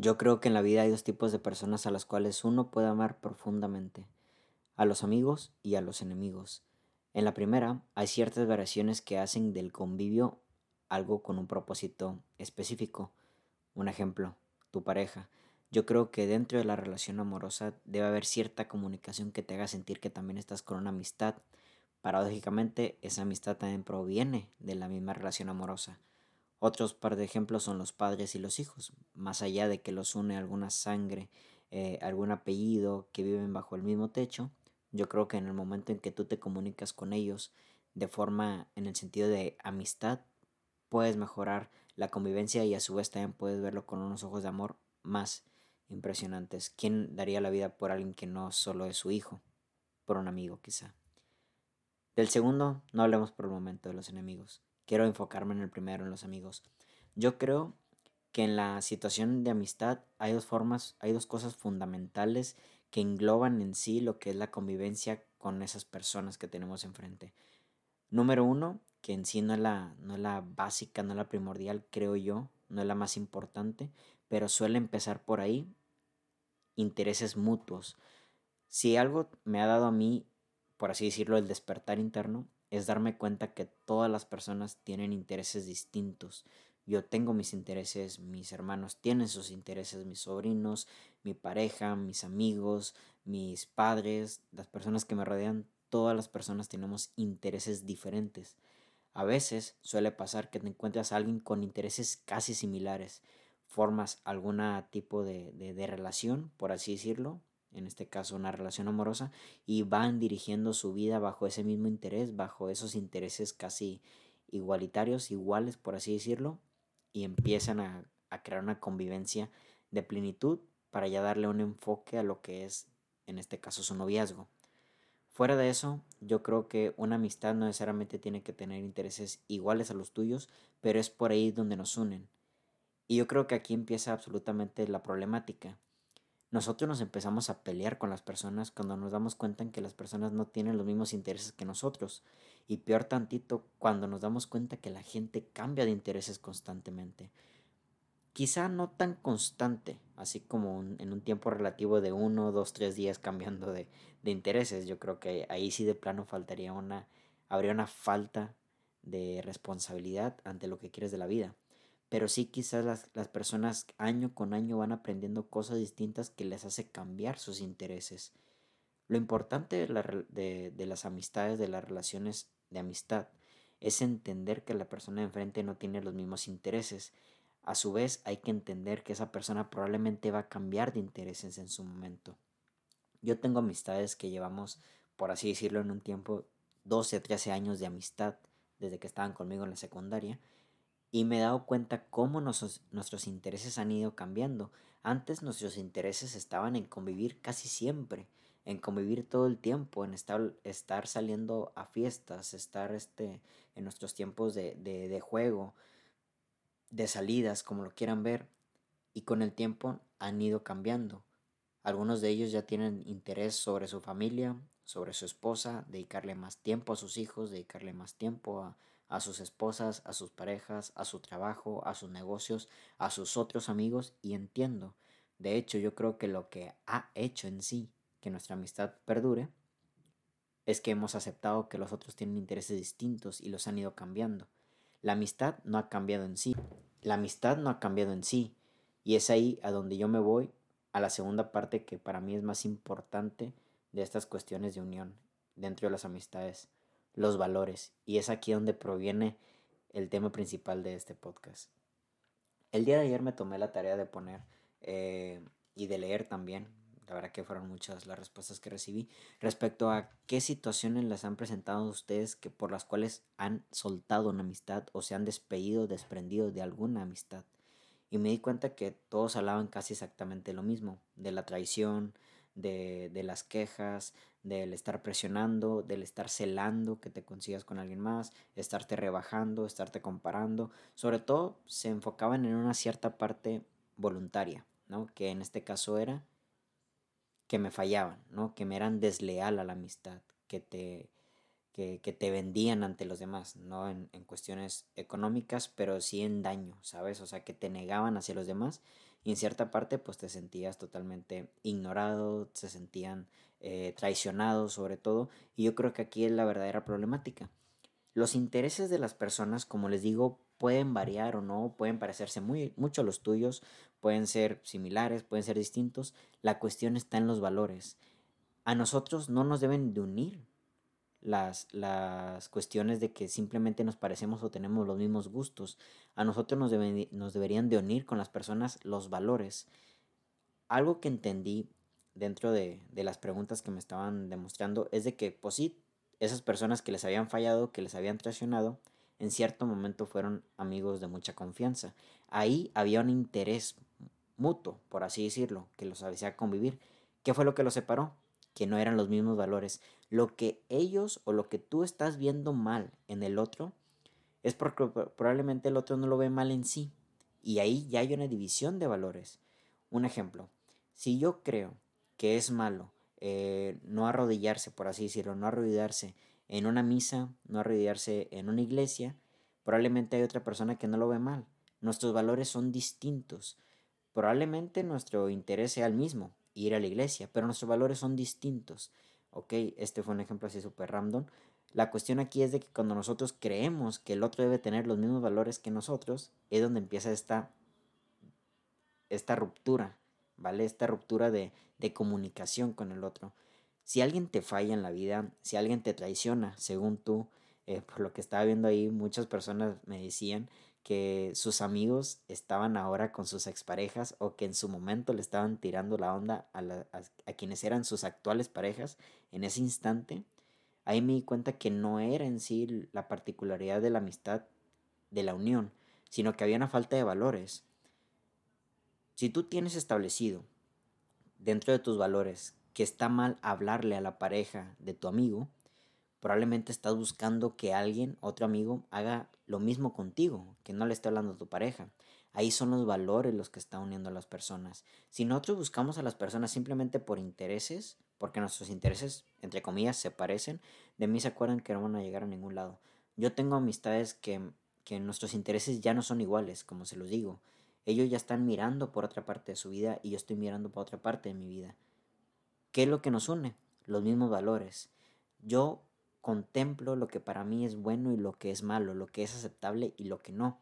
Yo creo que en la vida hay dos tipos de personas a las cuales uno puede amar profundamente, a los amigos y a los enemigos. En la primera hay ciertas variaciones que hacen del convivio algo con un propósito específico. Un ejemplo, tu pareja. Yo creo que dentro de la relación amorosa debe haber cierta comunicación que te haga sentir que también estás con una amistad. Paradójicamente, esa amistad también proviene de la misma relación amorosa. Otros par de ejemplos son los padres y los hijos, más allá de que los une alguna sangre, eh, algún apellido, que viven bajo el mismo techo, yo creo que en el momento en que tú te comunicas con ellos de forma en el sentido de amistad, puedes mejorar la convivencia y a su vez también puedes verlo con unos ojos de amor más impresionantes. ¿Quién daría la vida por alguien que no solo es su hijo? Por un amigo quizá. Del segundo, no hablemos por el momento de los enemigos quiero enfocarme en el primero, en los amigos. Yo creo que en la situación de amistad hay dos formas, hay dos cosas fundamentales que engloban en sí lo que es la convivencia con esas personas que tenemos enfrente. Número uno, que en sí no es la, no es la básica, no es la primordial, creo yo, no es la más importante, pero suele empezar por ahí, intereses mutuos. Si algo me ha dado a mí, por así decirlo, el despertar interno, es darme cuenta que todas las personas tienen intereses distintos. Yo tengo mis intereses, mis hermanos tienen sus intereses, mis sobrinos, mi pareja, mis amigos, mis padres, las personas que me rodean, todas las personas tenemos intereses diferentes. A veces suele pasar que te encuentras a alguien con intereses casi similares, formas algún tipo de, de, de relación, por así decirlo, en este caso una relación amorosa, y van dirigiendo su vida bajo ese mismo interés, bajo esos intereses casi igualitarios, iguales por así decirlo, y empiezan a, crear una convivencia de plenitud para ya darle un enfoque a lo que es, en este caso, su noviazgo. Fuera de eso, yo creo que una amistad no necesariamente tiene que tener intereses iguales a los tuyos, pero es por ahí donde nos unen. Y yo creo que aquí empieza absolutamente la problemática nosotros nos empezamos a pelear con las personas cuando nos damos cuenta en que las personas no tienen los mismos intereses que nosotros. Y peor tantito cuando nos damos cuenta que la gente cambia de intereses constantemente. Quizá no tan constante, así como en un tiempo relativo de uno, dos, tres días cambiando de, de intereses. Yo creo que ahí sí de plano faltaría una, habría una falta de responsabilidad ante lo que quieres de la vida pero sí quizás las, personas año con año van aprendiendo cosas distintas que les hace cambiar sus intereses. Lo importante de, de, las amistades, de las relaciones de amistad, es entender que la persona de enfrente no tiene los mismos intereses. A su vez, hay que entender que esa persona probablemente va a cambiar de intereses en su momento. Yo tengo amistades que llevamos, por así decirlo, en un tiempo 12, 13 años de amistad, desde que estaban conmigo en la secundaria, y me he dado cuenta cómo nuestros intereses han ido cambiando. Antes nuestros intereses estaban en convivir casi siempre, en convivir todo el tiempo, en estar, estar saliendo a fiestas, estar este, en nuestros tiempos de, de, de juego, de salidas, como lo quieran ver. Y con el tiempo han ido cambiando. Algunos de ellos ya tienen interés sobre su familia, sobre su esposa, dedicarle más tiempo a sus hijos, dedicarle más tiempo a, a sus esposas, a sus parejas, a su trabajo, a sus negocios, a sus otros amigos y entiendo. De hecho, yo creo que lo que ha hecho en sí que nuestra amistad perdure es que hemos aceptado que los otros tienen intereses distintos y los han ido cambiando. La amistad no ha cambiado en sí. La amistad no ha cambiado en sí. Y es ahí a donde yo me voy a la segunda parte que para mí es más importante de estas cuestiones de unión dentro de las amistades los valores. Y es aquí donde proviene el tema principal de este podcast. El día de ayer me tomé la tarea de poner eh, y de leer también, la verdad que fueron muchas las respuestas que recibí, respecto a qué situaciones les han presentado ustedes que por las cuales han soltado una amistad o se han despedido, desprendido de alguna amistad. Y me di cuenta que todos hablaban casi exactamente lo mismo, de la traición, de, de las quejas, del estar presionando, del estar celando que te consigas con alguien más, estarte rebajando, estarte comparando. Sobre todo se enfocaban en una cierta parte voluntaria, ¿no? Que en este caso era que me fallaban, ¿no? Que me eran desleal a la amistad, que te que, te vendían ante los demás, no en, en, cuestiones económicas, pero sí en daño, ¿sabes? O sea, que te negaban hacia los demás y en cierta parte pues te sentías totalmente ignorado, se sentían eh, traicionados sobre todo y yo creo que aquí es la verdadera problemática. Los intereses de las personas, como les digo, pueden variar o no, pueden parecerse muy, mucho a los tuyos, pueden ser similares, pueden ser distintos. La cuestión está en los valores. A nosotros no nos deben de unir las, las cuestiones de que simplemente nos parecemos o tenemos los mismos gustos. A nosotros nos, nos deberían de unir con las personas los valores. Algo que entendí dentro de, de, las preguntas que me estaban demostrando es de que, pues sí, esas personas que les habían fallado, que les habían traicionado, en cierto momento fueron amigos de mucha confianza. Ahí había un interés mutuo, por así decirlo, que los hacía convivir. ¿Qué fue lo que los separó? Que no eran los mismos valores. Lo que ellos o lo que tú estás viendo mal en el otro es porque probablemente el otro no lo ve mal en sí. Y ahí ya hay una división de valores. Un ejemplo, si yo creo que es malo eh, no arrodillarse, por así decirlo, no arrodillarse en una misa, no arrodillarse en una iglesia, probablemente hay otra persona que no lo ve mal. Nuestros valores son distintos. Probablemente nuestro interés sea el mismo, ir a la iglesia, pero nuestros valores son distintos. Ok, este fue un ejemplo así súper random. La cuestión aquí es de que cuando nosotros creemos que el otro debe tener los mismos valores que nosotros, es donde empieza esta, esta ruptura, ¿vale? Esta ruptura de, de comunicación con el otro. Si alguien te falla en la vida, si alguien te traiciona, según tú, eh, por lo que estaba viendo ahí, muchas personas me decían que sus amigos estaban ahora con sus exparejas o que en su momento le estaban tirando la onda a, quienes eran sus actuales parejas en ese instante, ahí me di cuenta que no era en sí la particularidad de la amistad, de la unión, sino que había una falta de valores. Si tú tienes establecido dentro de tus valores que está mal hablarle a la pareja de tu amigo, probablemente estás buscando que alguien, otro amigo, haga lo mismo contigo, que no le esté hablando a tu pareja. Ahí son los valores los que están uniendo a las personas. Si nosotros buscamos a las personas simplemente por intereses, porque nuestros intereses, entre comillas, se parecen, de mí se acuerdan que no van a llegar a ningún lado. Yo tengo amistades que, que nuestros intereses ya no son iguales, como se los digo. Ellos ya están mirando por otra parte de su vida y yo estoy mirando por otra parte de mi vida. ¿Qué es lo que nos une? Los mismos valores. Yo contemplo lo que para mí es bueno y lo que es malo, lo que es aceptable y lo que no.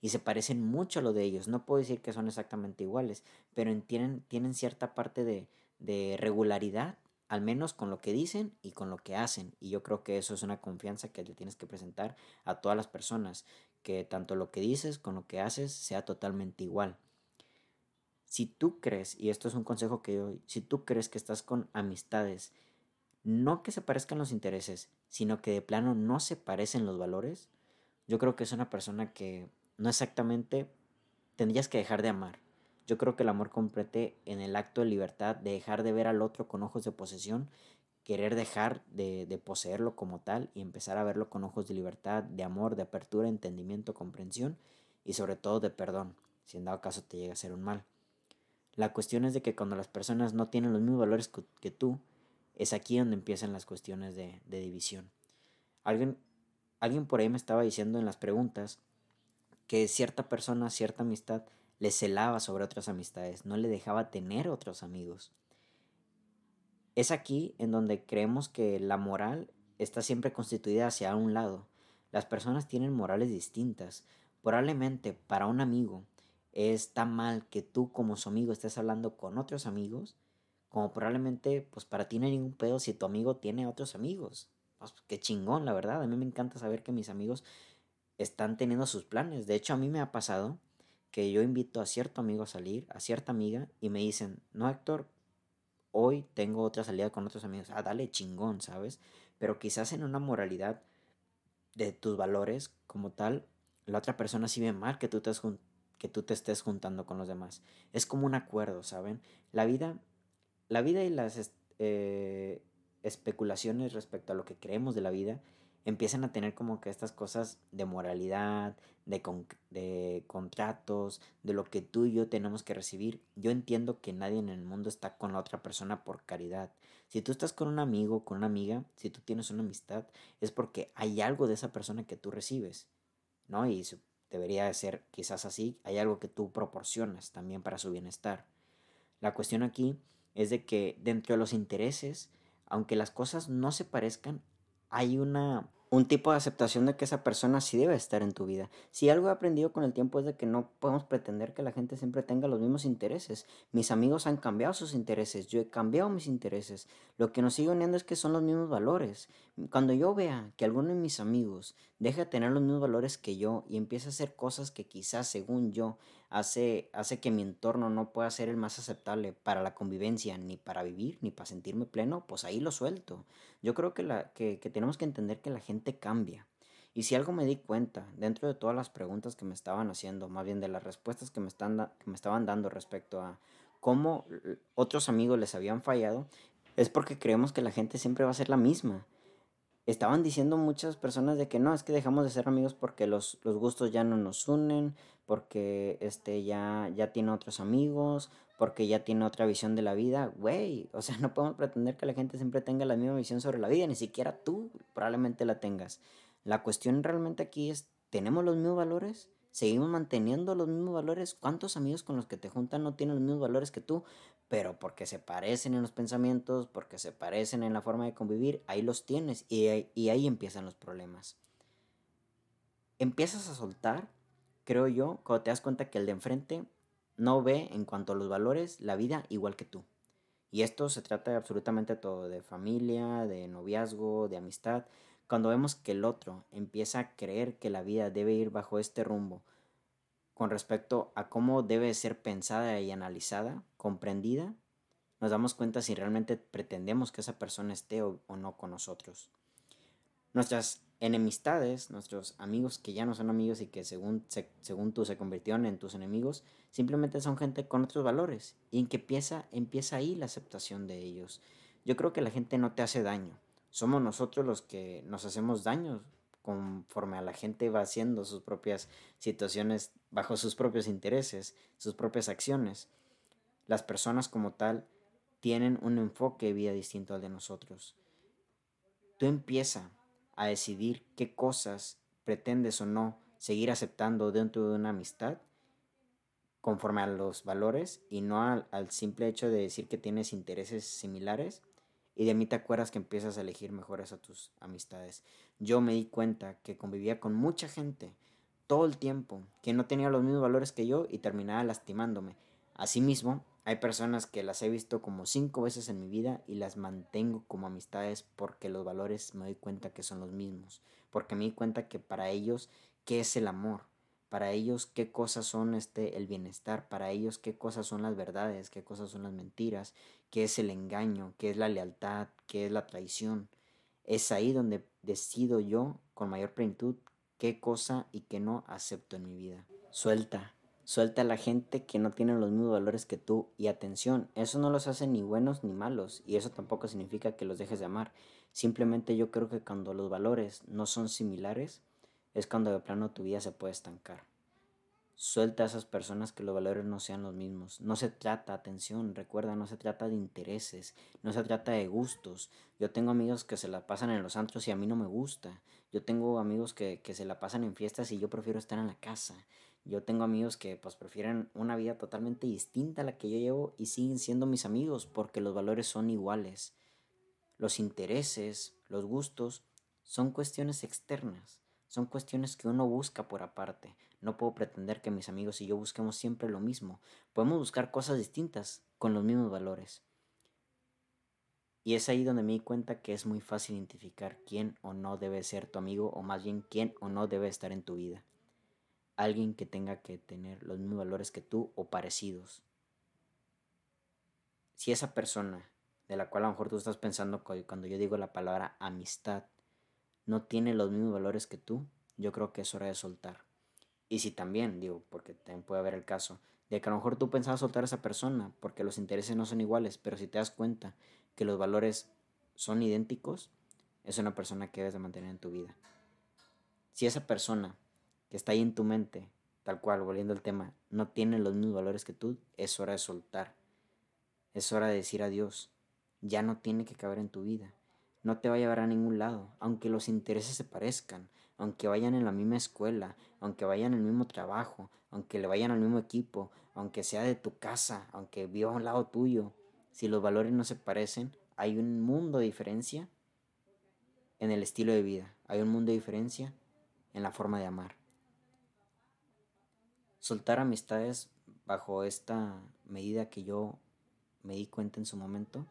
Y se parecen mucho a lo de ellos. No puedo decir que son exactamente iguales, pero tienen, tienen cierta parte de, de regularidad, al menos con lo que dicen y con lo que hacen. Y yo creo que eso es una confianza que le tienes que presentar a todas las personas que tanto lo que dices con lo que haces sea totalmente igual. Si tú crees, y esto es un consejo que doy, si tú crees que estás con amistades, no que se parezcan los intereses, sino que de plano no se parecen los valores, yo creo que es una persona que no exactamente tendrías que dejar de amar. Yo creo que el amor complete en el acto de libertad, de dejar de ver al otro con ojos de posesión querer dejar de, poseerlo como tal y empezar a verlo con ojos de libertad, de amor, de apertura, entendimiento, comprensión y sobre todo de perdón, si en dado caso te llega a ser un mal. La cuestión es de que cuando las personas no tienen los mismos valores que, tú, es aquí donde empiezan las cuestiones de, de división. Alguien, alguien por ahí me estaba diciendo en las preguntas que cierta persona, cierta amistad, le celaba sobre otras amistades, no le dejaba tener otros amigos. Es aquí en donde creemos que la moral está siempre constituida hacia un lado. Las personas tienen morales distintas. Probablemente para un amigo está mal que tú como su amigo estés hablando con otros amigos, como probablemente pues para ti no hay ningún pedo si tu amigo tiene otros amigos. Pues, qué chingón, la verdad. A mí me encanta saber que mis amigos están teniendo sus planes. De hecho, a mí me ha pasado que yo invito a cierto amigo a salir, a cierta amiga, y me dicen, no, Héctor, hoy tengo otra salida con otros amigos. Ah, dale chingón, ¿sabes? Pero quizás en una moralidad de tus valores como tal, la otra persona sí ve mal que tú te, que tú te estés juntando con los demás. Es como un acuerdo, ¿saben? La vida, la vida y las eh, especulaciones respecto a lo que creemos de la vida empiezan a tener como que estas cosas de moralidad, de, de contratos, de lo que tú y yo tenemos que recibir. Yo entiendo que nadie en el mundo está con la otra persona por caridad. Si tú estás con un amigo, con una amiga, si tú tienes una amistad, es porque hay algo de esa persona que tú recibes, ¿no? Y debería ser quizás así, hay algo que tú proporcionas también para su bienestar. La cuestión aquí es de que dentro de los intereses, aunque las cosas no se parezcan, hay una un tipo de aceptación de que esa persona sí debe estar en tu vida. Si algo he aprendido con el tiempo es de que no podemos pretender que la gente siempre tenga los mismos intereses. Mis amigos han cambiado sus intereses, yo he cambiado mis intereses. Lo que nos sigue uniendo es que son los mismos valores. Cuando yo vea que alguno de mis amigos deja de tener los mismos valores que yo y empieza a hacer cosas que quizás según yo hace, hace que mi entorno no pueda ser el más aceptable para la convivencia, ni para vivir, ni para sentirme pleno, pues ahí lo suelto. Yo creo que, la, que, que tenemos que entender que la gente cambia. Y si algo me di cuenta, dentro de todas las preguntas que me estaban haciendo, más bien de las respuestas que me, están que me estaban dando respecto a cómo otros amigos les habían fallado, es porque creemos que la gente siempre va a ser la misma estaban diciendo muchas personas de que no, es que dejamos de ser amigos porque los, los gustos ya no nos unen, porque este ya, ya tiene otros amigos, porque ya tiene otra visión de la vida. Güey, o sea, no podemos pretender que la gente siempre tenga la misma visión sobre la vida, ni siquiera tú probablemente la tengas. La cuestión realmente aquí es, ¿tenemos los mismos valores? ¿Seguimos manteniendo los mismos valores? ¿Cuántos amigos con los que te juntan no tienen los mismos valores que tú? Pero porque se parecen en los pensamientos, porque se parecen en la forma de convivir, ahí los tienes y, ahí empiezan los problemas. Empiezas a soltar, creo yo, cuando te das cuenta que el de enfrente no ve en cuanto a los valores la vida igual que tú. Y esto se trata de absolutamente todo, de familia, de noviazgo, de amistad. Cuando vemos que el otro empieza a creer que la vida debe ir bajo este rumbo, con respecto a cómo debe ser pensada y analizada, comprendida, nos damos cuenta si realmente pretendemos que esa persona esté o, no con nosotros. Nuestras enemistades, nuestros amigos que ya no son amigos y que según, según tú se convirtieron en tus enemigos, simplemente son gente con otros valores y en que empieza, empieza ahí la aceptación de ellos. Yo creo que la gente no te hace daño, somos nosotros los que nos hacemos daño conforme a la gente va haciendo sus propias situaciones bajo sus propios intereses, sus propias acciones. Las personas como tal tienen un enfoque de vida distinto al de nosotros. Tú empieza a decidir qué cosas pretendes o no seguir aceptando dentro de una amistad conforme a los valores y no al, al simple hecho de decir que tienes intereses similares y de mí te acuerdas que empiezas a elegir mejores a tus amistades. Yo me di cuenta que convivía con mucha gente todo el tiempo que no tenía los mismos valores que yo y terminaba lastimándome. Asimismo, hay personas que las he visto como cinco veces en mi vida y las mantengo como amistades porque los valores me doy cuenta que son los mismos, porque me di cuenta que para ellos, ¿qué es el amor? para ellos qué cosas son este el bienestar, para ellos qué cosas son las verdades, qué cosas son las mentiras, qué es el engaño, qué es la lealtad, qué es la traición. Es ahí donde decido yo con mayor plenitud qué cosa y qué no acepto en mi vida. Suelta, suelta a la gente que no tiene los mismos valores que tú y atención, eso no los hace ni buenos ni malos y eso tampoco significa que los dejes de amar. Simplemente yo creo que cuando los valores no son similares, es cuando de plano tu vida se puede estancar. Suelta a esas personas que los valores no sean los mismos. No se trata, atención, recuerda, no se trata de intereses, no se trata de gustos. Yo tengo amigos que se la pasan en los antros y a mí no me gusta. Yo tengo amigos que, que se la pasan en fiestas y yo prefiero estar en la casa. Yo tengo amigos que pues prefieren una vida totalmente distinta a la que yo llevo y siguen siendo mis amigos porque los valores son iguales. Los intereses, los gustos, son cuestiones externas. Son cuestiones que uno busca por aparte. No puedo pretender que mis amigos y yo busquemos siempre lo mismo. Podemos buscar cosas distintas con los mismos valores. Y es ahí donde me di cuenta que es muy fácil identificar quién o no debe ser tu amigo o más bien quién o no debe estar en tu vida. Alguien que tenga que tener los mismos valores que tú o parecidos. Si esa persona de la cual a lo mejor tú estás pensando cuando yo digo la palabra amistad no tiene los mismos valores que tú, yo creo que es hora de soltar. Y si también, digo, porque también puede haber el caso, de que a lo mejor tú pensabas soltar a esa persona porque los intereses no son iguales, pero si te das cuenta que los valores son idénticos, es una persona que debes de mantener en tu vida. Si esa persona que está ahí en tu mente, tal cual, volviendo al tema, no tiene los mismos valores que tú, es hora de soltar. Es hora de decir adiós. Ya no tiene que caber en tu vida. No te va a llevar a ningún lado, aunque los intereses se parezcan, aunque vayan en la misma escuela, aunque vayan el mismo trabajo, aunque le vayan al mismo equipo, aunque sea de tu casa, aunque viva a un lado tuyo. Si los valores no se parecen, hay un mundo de diferencia en el estilo de vida. Hay un mundo de diferencia en la forma de amar. Soltar amistades bajo esta medida que yo me di cuenta en su momento,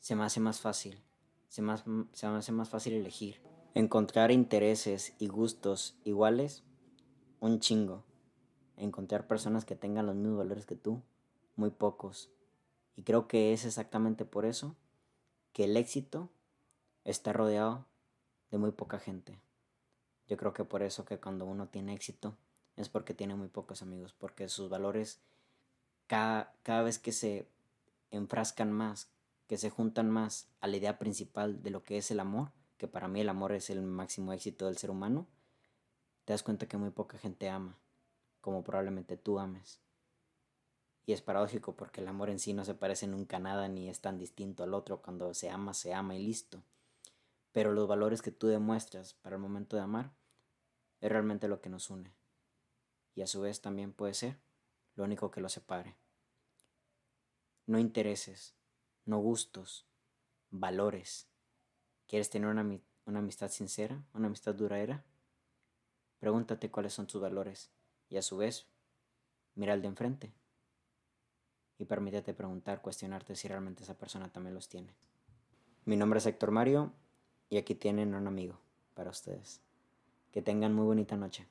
se me hace más fácil. Se me, se me hace más fácil elegir. Encontrar intereses y gustos iguales, un chingo. Encontrar personas que tengan los mismos valores que tú, muy pocos. Y creo que es exactamente por eso que el éxito está rodeado de muy poca gente. Yo creo que por eso que cuando uno tiene éxito es porque tiene muy pocos amigos, porque sus valores cada, cada vez que se enfrascan más, que se juntan más a la idea principal de lo que es el amor, que para mí el amor es el máximo éxito del ser humano, te das cuenta que muy poca gente ama, como probablemente tú ames. Y es paradójico porque el amor en sí no se parece nunca a nada ni es tan distinto al otro. Cuando se ama, se ama y listo pero los valores que tú demuestras para el momento de amar es realmente lo que nos une. Y a su vez también puede ser lo único que lo separe. No intereses, no gustos, valores. ¿Quieres tener una, amistad sincera, una amistad duradera? Pregúntate cuáles son tus valores y a su vez mira al de enfrente y permítete preguntar, cuestionarte si realmente esa persona también los tiene. Mi nombre es Héctor Mario y aquí tienen un amigo para ustedes. Que tengan muy bonita noche.